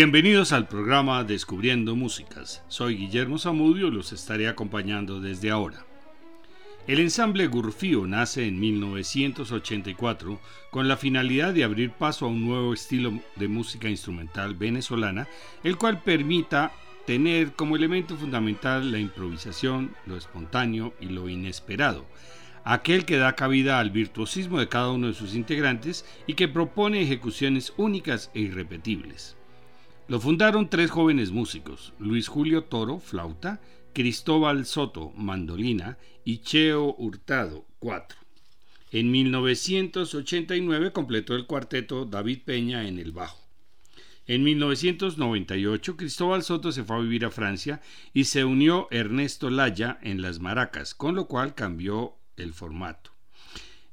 Bienvenidos al programa Descubriendo Músicas. Soy Guillermo Zamudio y los estaré acompañando desde ahora. El ensamble Gurfío nace en 1984 con la finalidad de abrir paso a un nuevo estilo de música instrumental venezolana, el cual permita tener como elemento fundamental la improvisación, lo espontáneo y lo inesperado, aquel que da cabida al virtuosismo de cada uno de sus integrantes y que propone ejecuciones únicas e irrepetibles. Lo fundaron tres jóvenes músicos, Luis Julio Toro, flauta, Cristóbal Soto, mandolina y Cheo Hurtado, cuatro. En 1989 completó el cuarteto David Peña en el bajo. En 1998 Cristóbal Soto se fue a vivir a Francia y se unió Ernesto Laya en las maracas, con lo cual cambió el formato.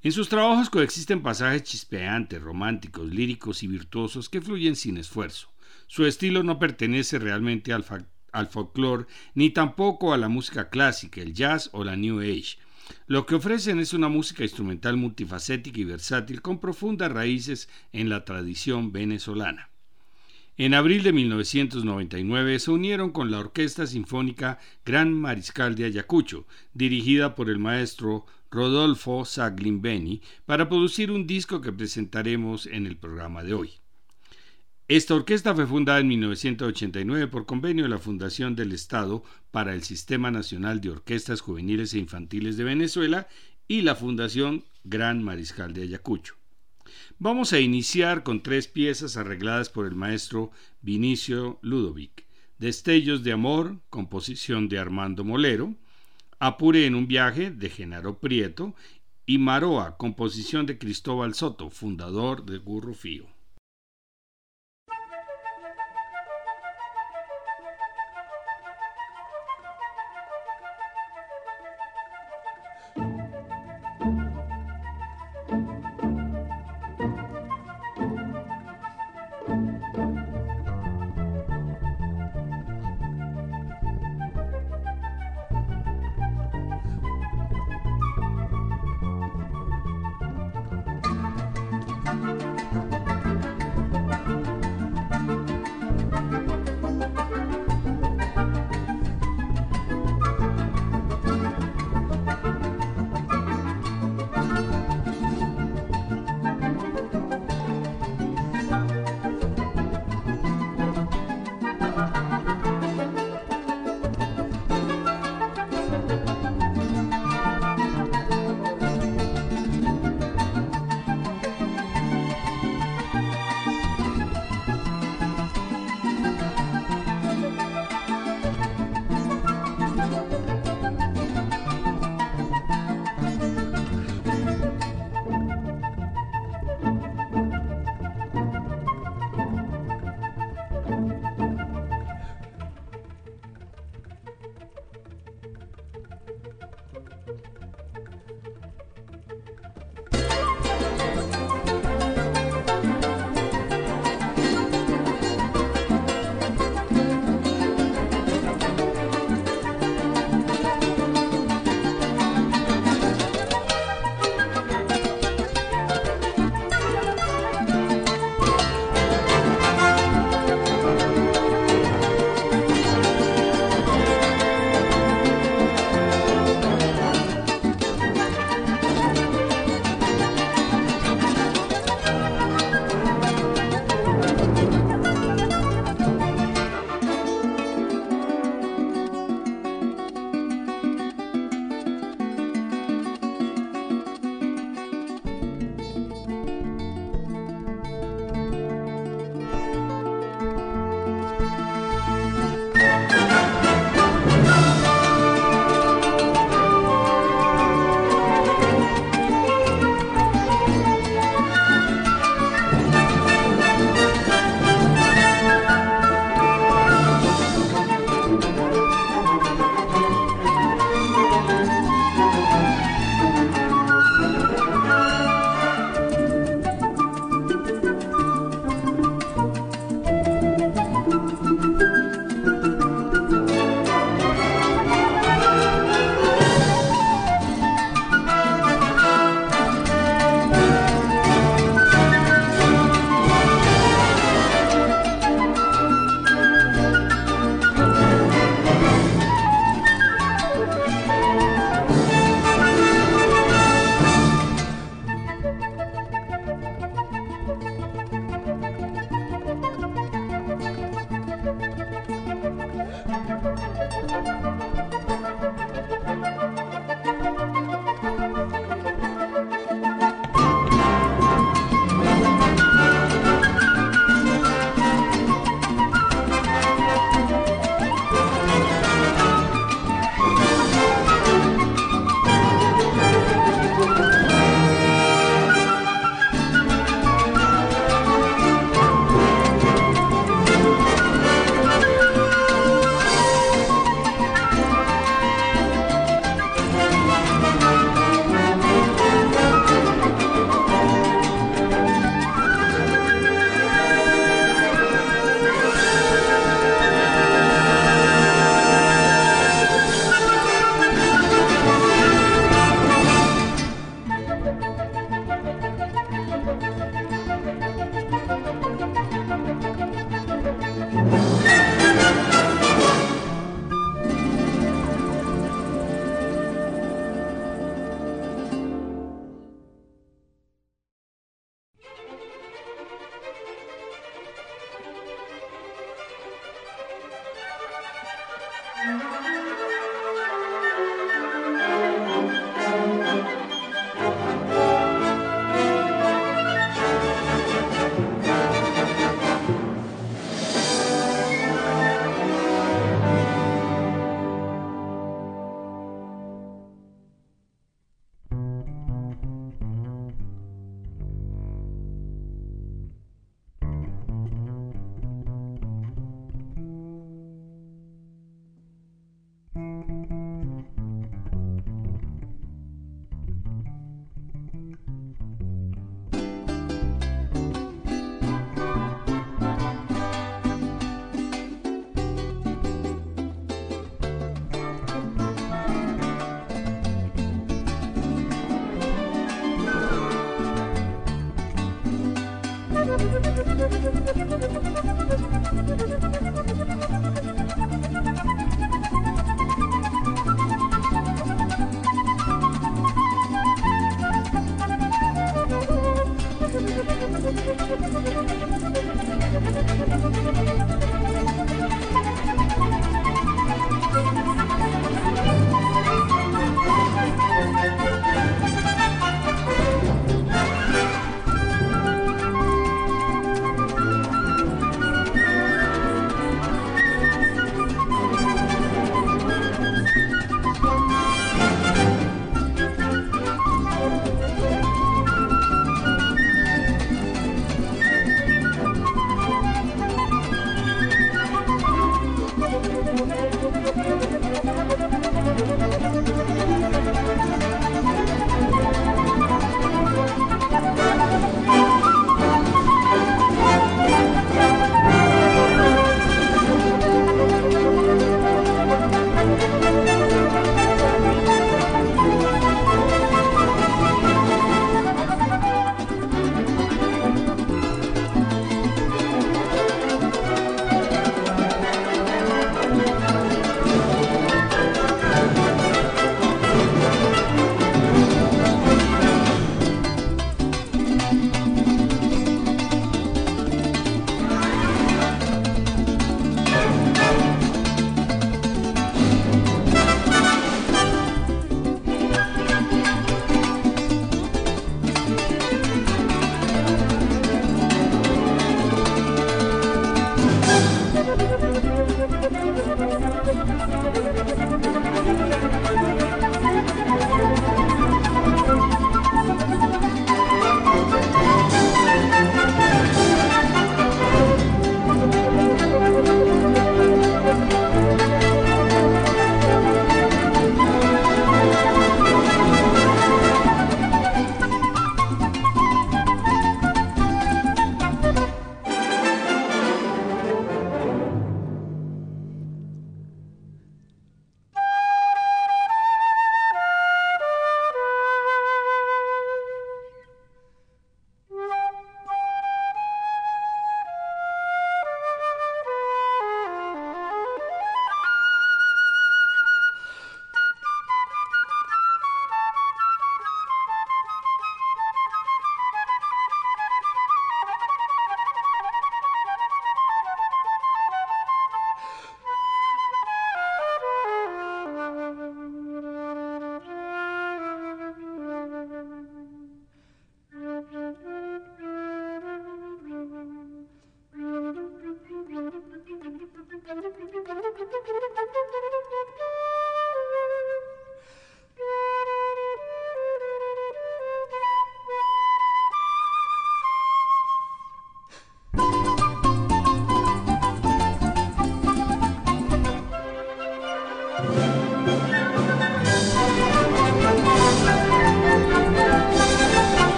En sus trabajos coexisten pasajes chispeantes, románticos, líricos y virtuosos que fluyen sin esfuerzo. Su estilo no pertenece realmente al, al folclore ni tampoco a la música clásica, el jazz o la New Age. Lo que ofrecen es una música instrumental multifacética y versátil con profundas raíces en la tradición venezolana. En abril de 1999 se unieron con la Orquesta Sinfónica Gran Mariscal de Ayacucho, dirigida por el maestro Rodolfo Saglimbeni, para producir un disco que presentaremos en el programa de hoy. Esta orquesta fue fundada en 1989 por convenio de la Fundación del Estado para el Sistema Nacional de Orquestas Juveniles e Infantiles de Venezuela y la Fundación Gran Mariscal de Ayacucho. Vamos a iniciar con tres piezas arregladas por el maestro Vinicio Ludovic. Destellos de Amor, composición de Armando Molero, Apure en un viaje, de Genaro Prieto, y Maroa, composición de Cristóbal Soto, fundador de Gurrufío.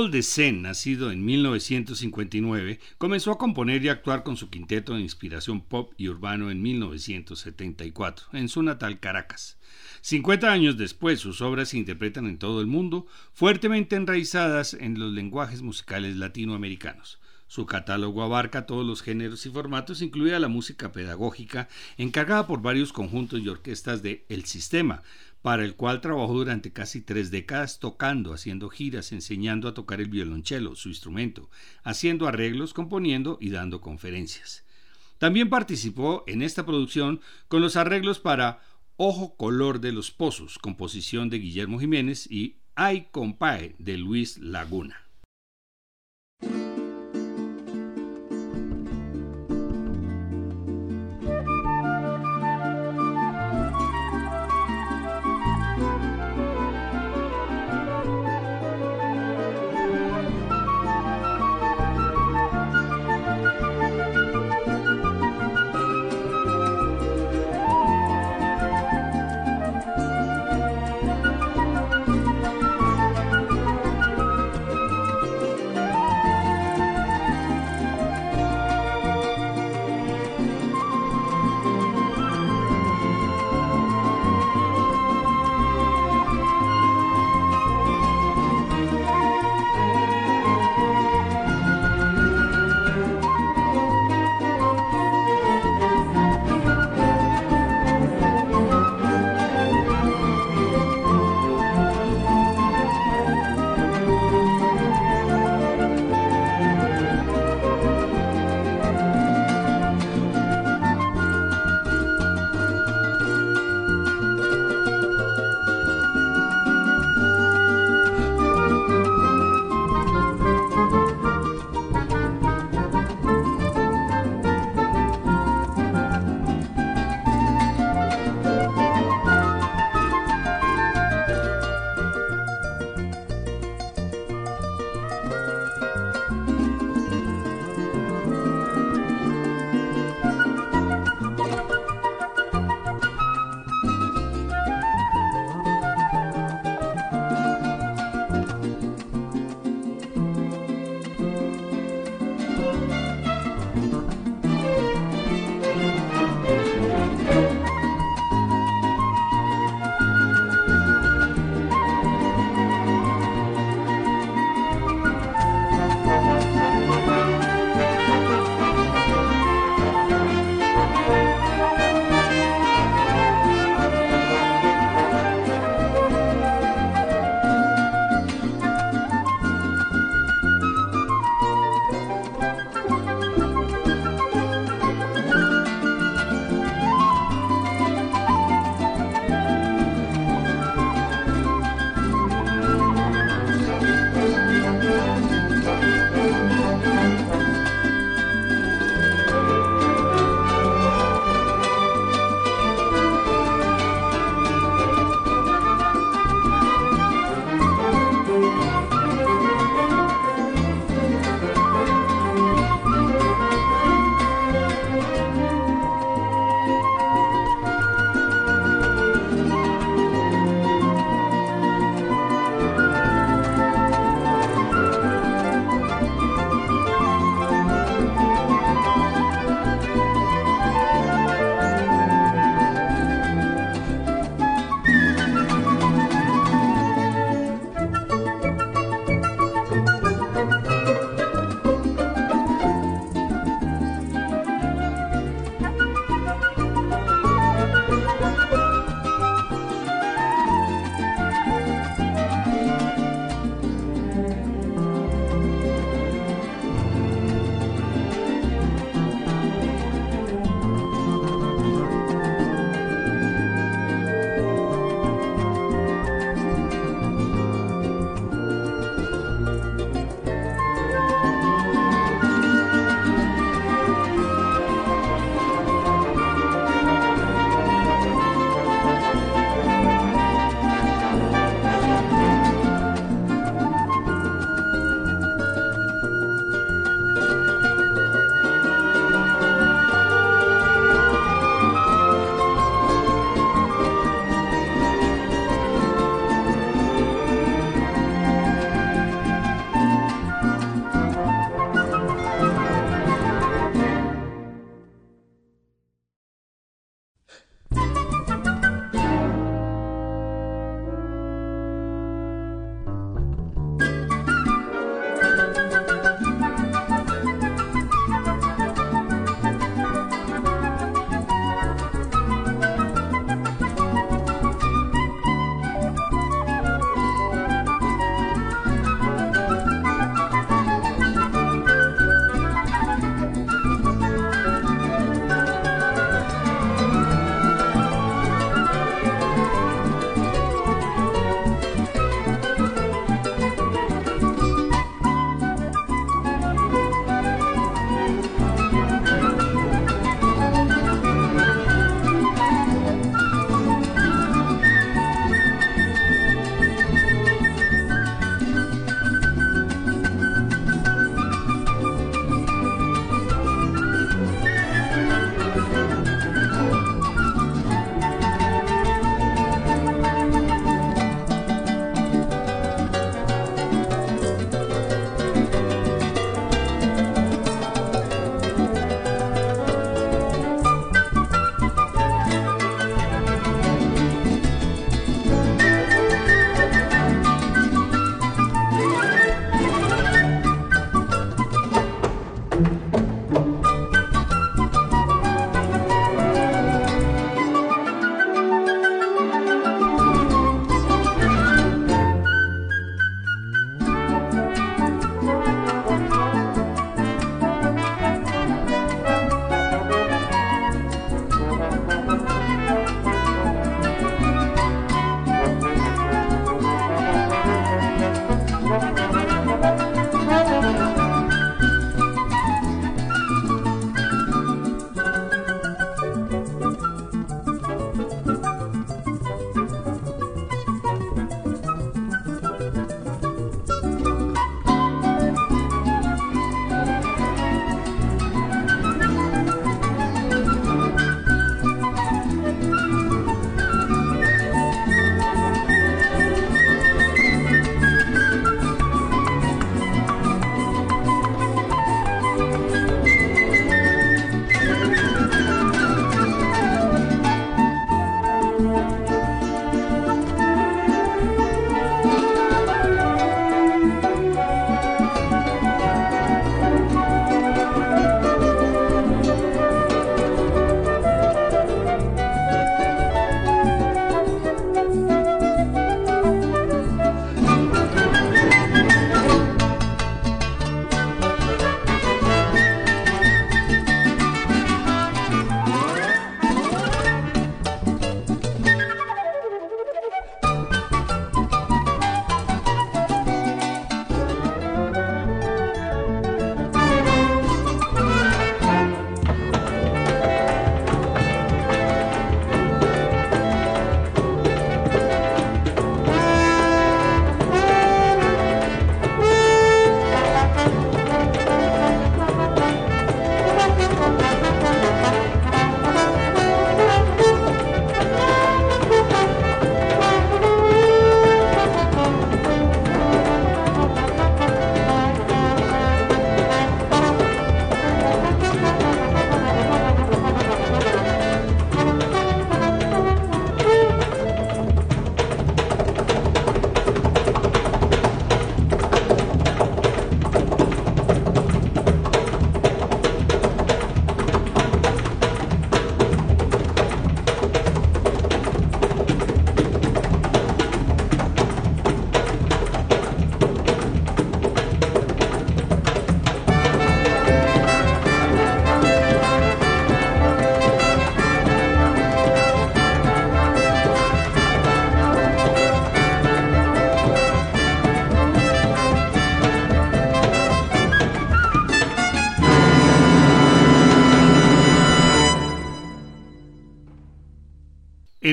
Paul Desen, nacido en 1959, comenzó a componer y actuar con su quinteto de inspiración pop y urbano en 1974, en su natal Caracas. 50 años después, sus obras se interpretan en todo el mundo, fuertemente enraizadas en los lenguajes musicales latinoamericanos. Su catálogo abarca todos los géneros y formatos, incluida la música pedagógica, encargada por varios conjuntos y orquestas de El Sistema, para el cual trabajó durante casi tres décadas tocando, haciendo giras, enseñando a tocar el violonchelo, su instrumento, haciendo arreglos, componiendo y dando conferencias. También participó en esta producción con los arreglos para Ojo Color de los Pozos, composición de Guillermo Jiménez, y Ay Compae de Luis Laguna.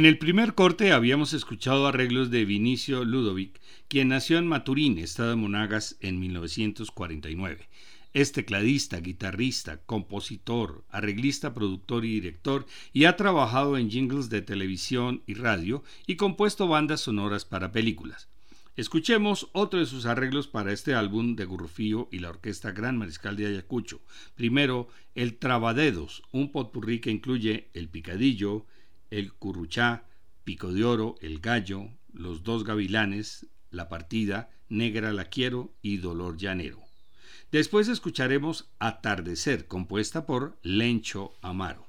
El primer corte habíamos escuchado arreglos de Vinicio Ludovic, quien nació en Maturín, estado de Monagas, en 1949. Es tecladista, guitarrista, compositor, arreglista, productor y director y ha trabajado en jingles de televisión y radio y compuesto bandas sonoras para películas. Escuchemos otro de sus arreglos para este álbum de Gurrufío y la Orquesta Gran Mariscal de Ayacucho. Primero, El Trabadedos, un potpurrí que incluye El Picadillo, El Curruchá, Pico de Oro, El Gallo, Los Dos Gavilanes, La Partida, Negra la Quiero y Dolor Llanero. Después escucharemos Atardecer, compuesta por Lencho Amaro.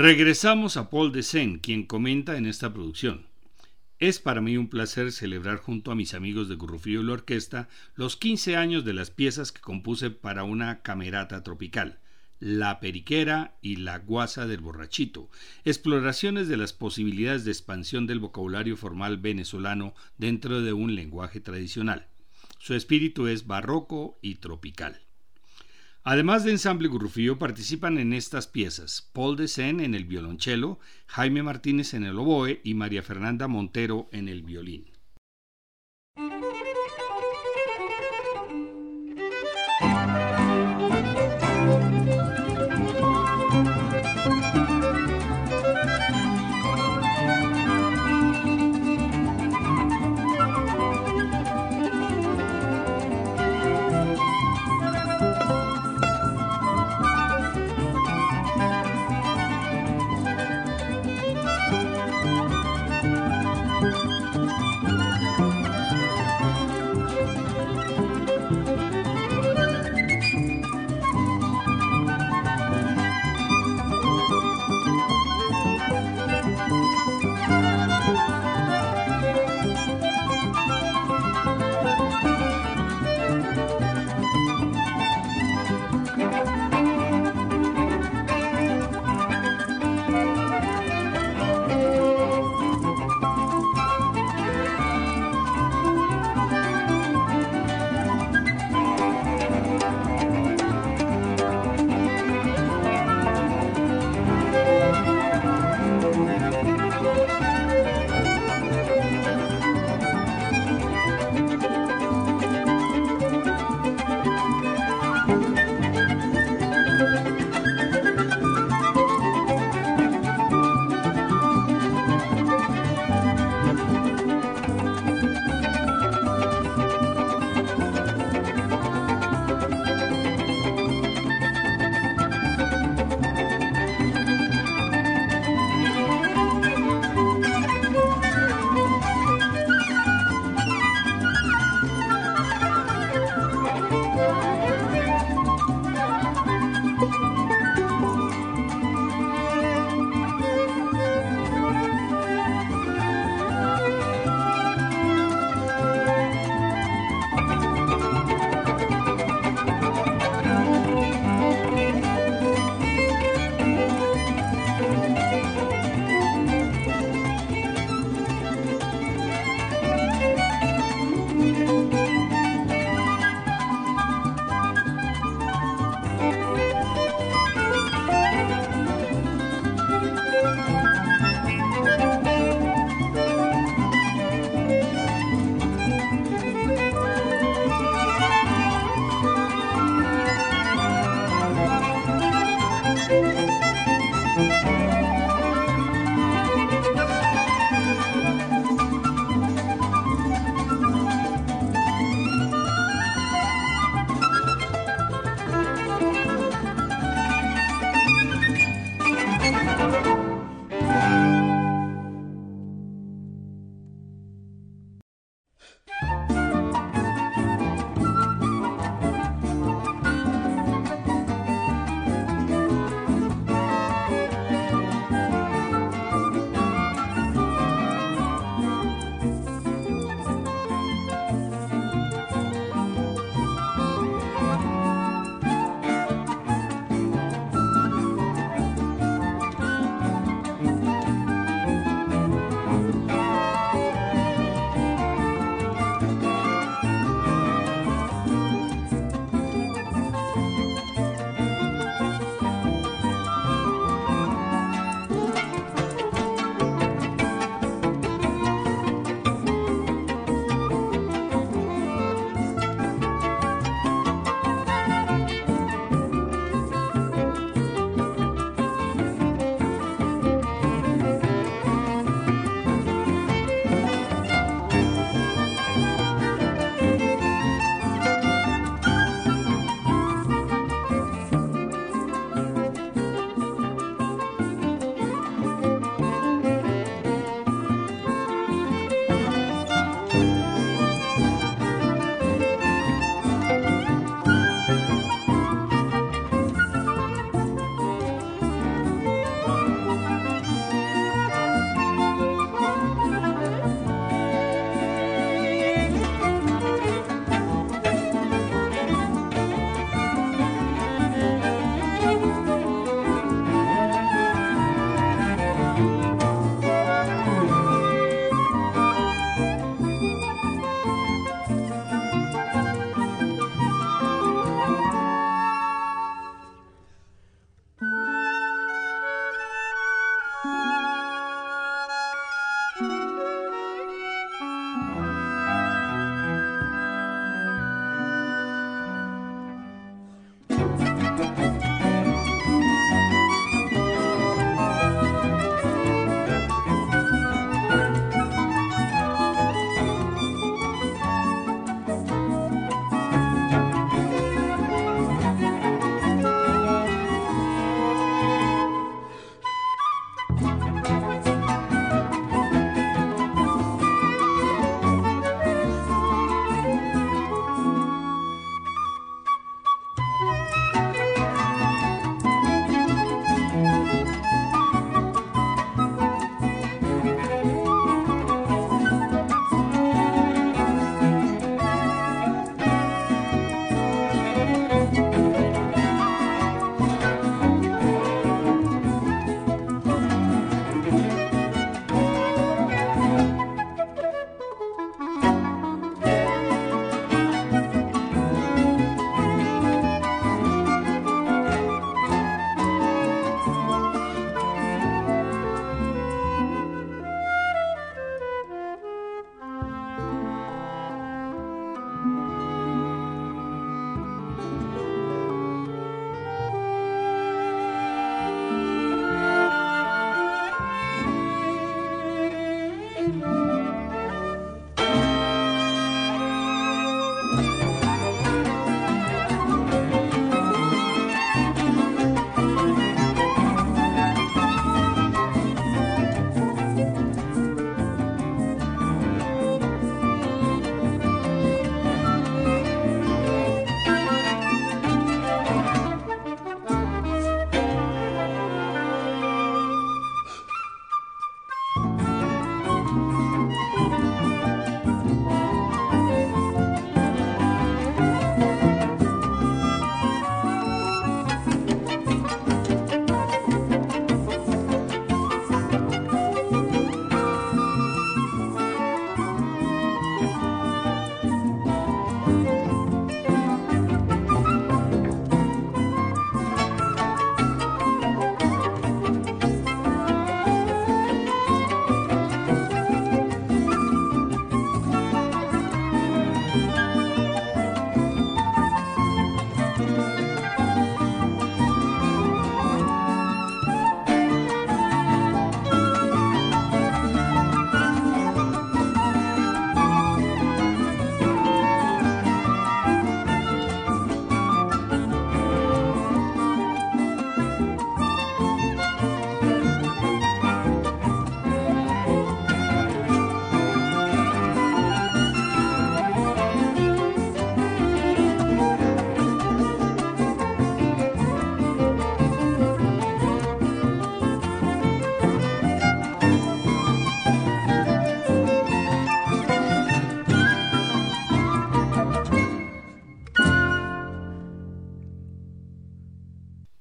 Regresamos a Paul Desen, quien comenta en esta producción. Es para mí un placer celebrar junto a mis amigos de Gurrufío y la orquesta los 15 años de las piezas que compuse para una camerata tropical, La Periquera y La Guasa del Borrachito, exploraciones de las posibilidades de expansión del vocabulario formal venezolano dentro de un lenguaje tradicional. Su espíritu es barroco y tropical. Además de Ensamble Gurrufío, participan en estas piezas Paul de Sen en el violonchelo, Jaime Martínez en el oboe y María Fernanda Montero en el violín.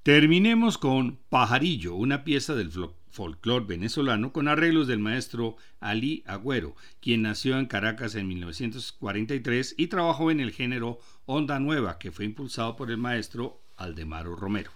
Terminemos con Pajarillo, una pieza del folclore venezolano con arreglos del maestro Ali Agüero, quien nació en Caracas en 1943 y trabajó en el género Onda Nueva, que fue impulsado por el maestro Aldemaro Romero.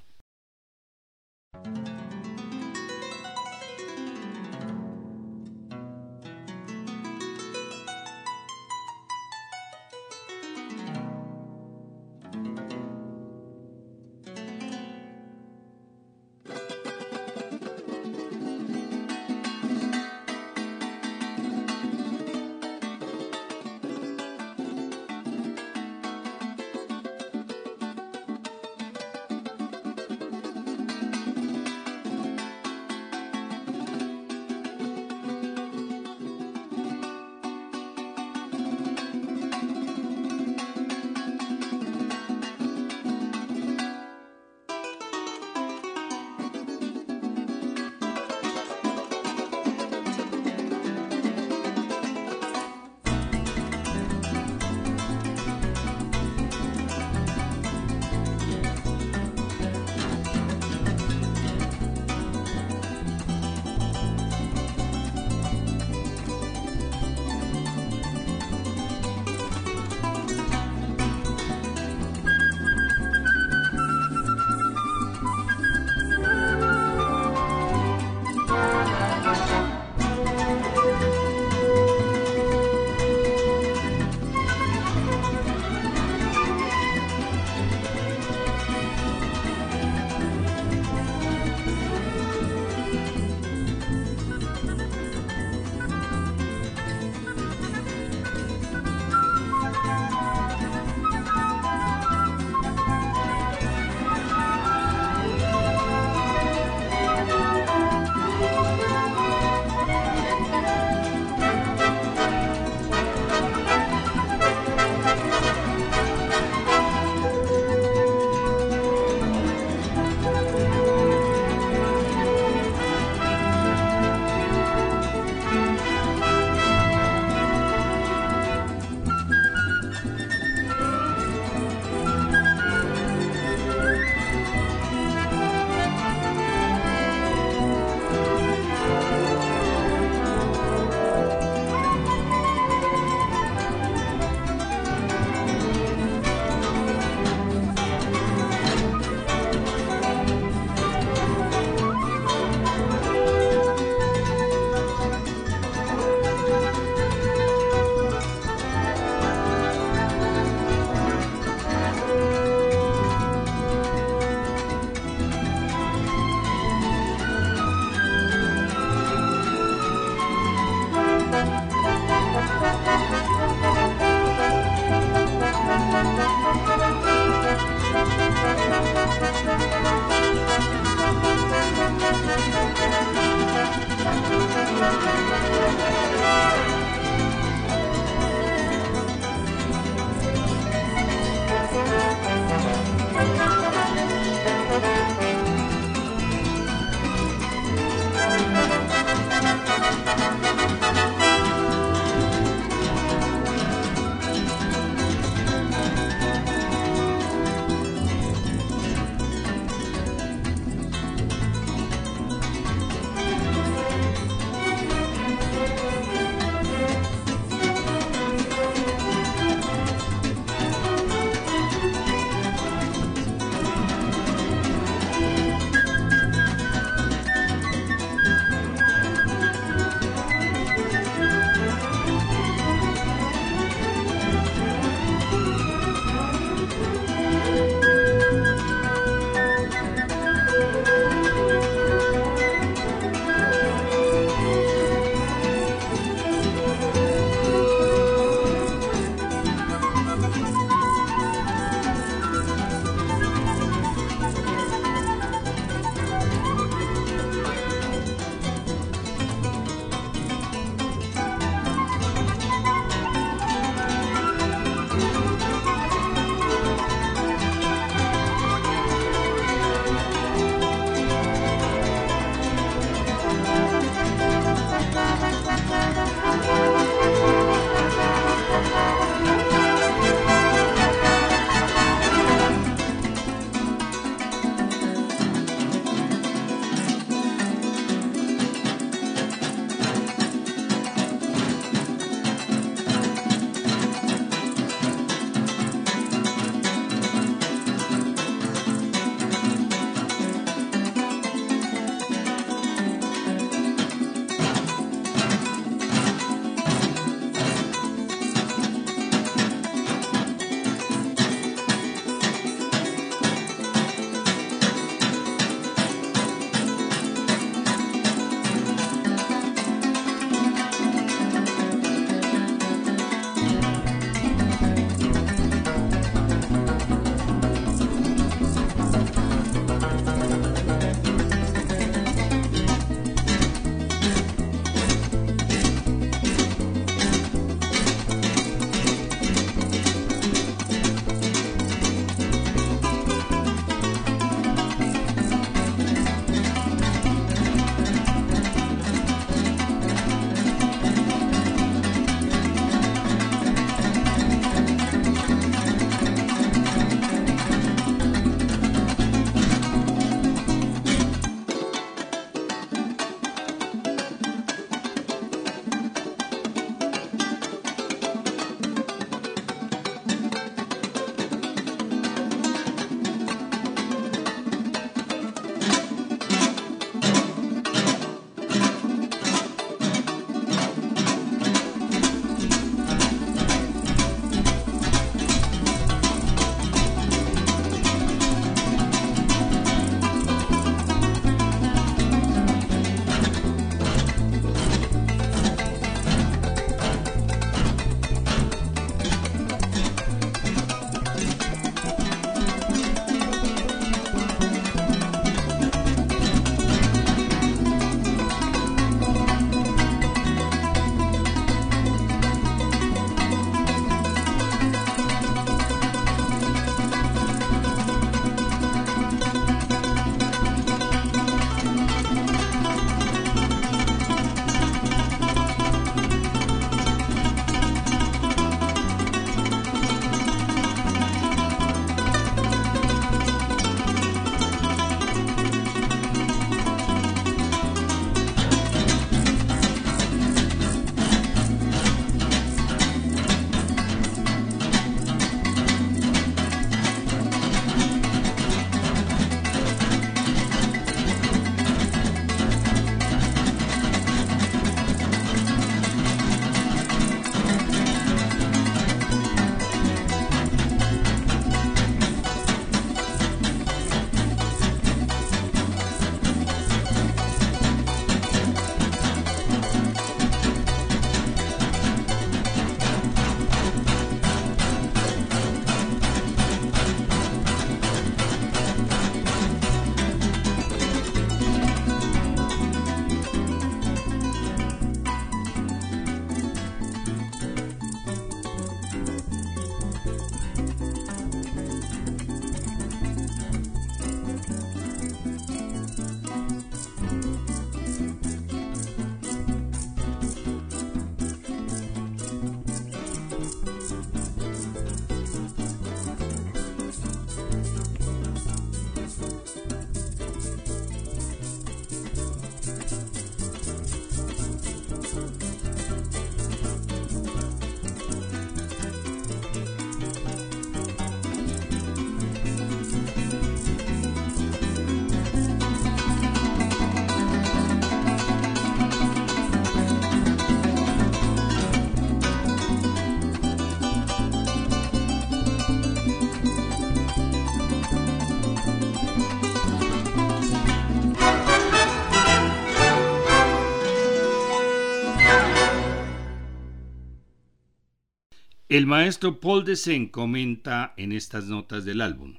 El maestro Paul Desen comenta en estas notas del álbum.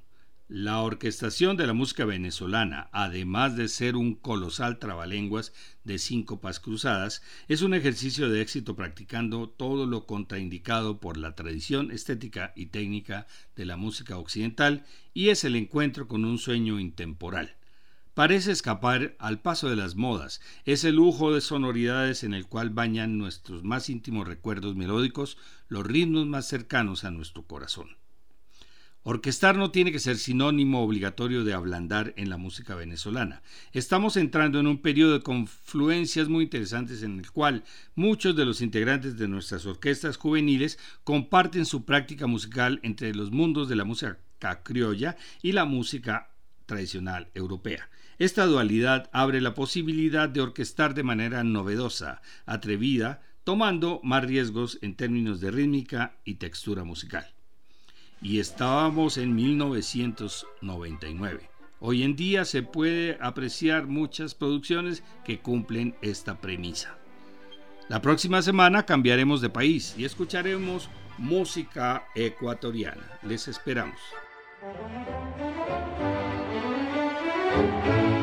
La orquestación de la música venezolana, además de ser un colosal trabalenguas de síncopas cruzadas, es un ejercicio de éxito practicando todo lo contraindicado por la tradición estética y técnica de la música occidental y es el encuentro con un sueño intemporal. Parece escapar al paso de las modas, ese lujo de sonoridades en el cual bañan nuestros más íntimos recuerdos melódicos, los ritmos más cercanos a nuestro corazón. Orquestar no tiene que ser sinónimo obligatorio de ablandar en la música venezolana. Estamos entrando en un periodo de confluencias muy interesantes en el cual muchos de los integrantes de nuestras orquestas juveniles comparten su práctica musical entre los mundos de la música criolla y la música tradicional europea. Esta dualidad abre la posibilidad de orquestar de manera novedosa, atrevida, tomando más riesgos en términos de rítmica y textura musical. Y estábamos en 1999. Hoy en día se puede apreciar muchas producciones que cumplen esta premisa. La próxima semana cambiaremos de país y escucharemos música ecuatoriana. Les esperamos. Música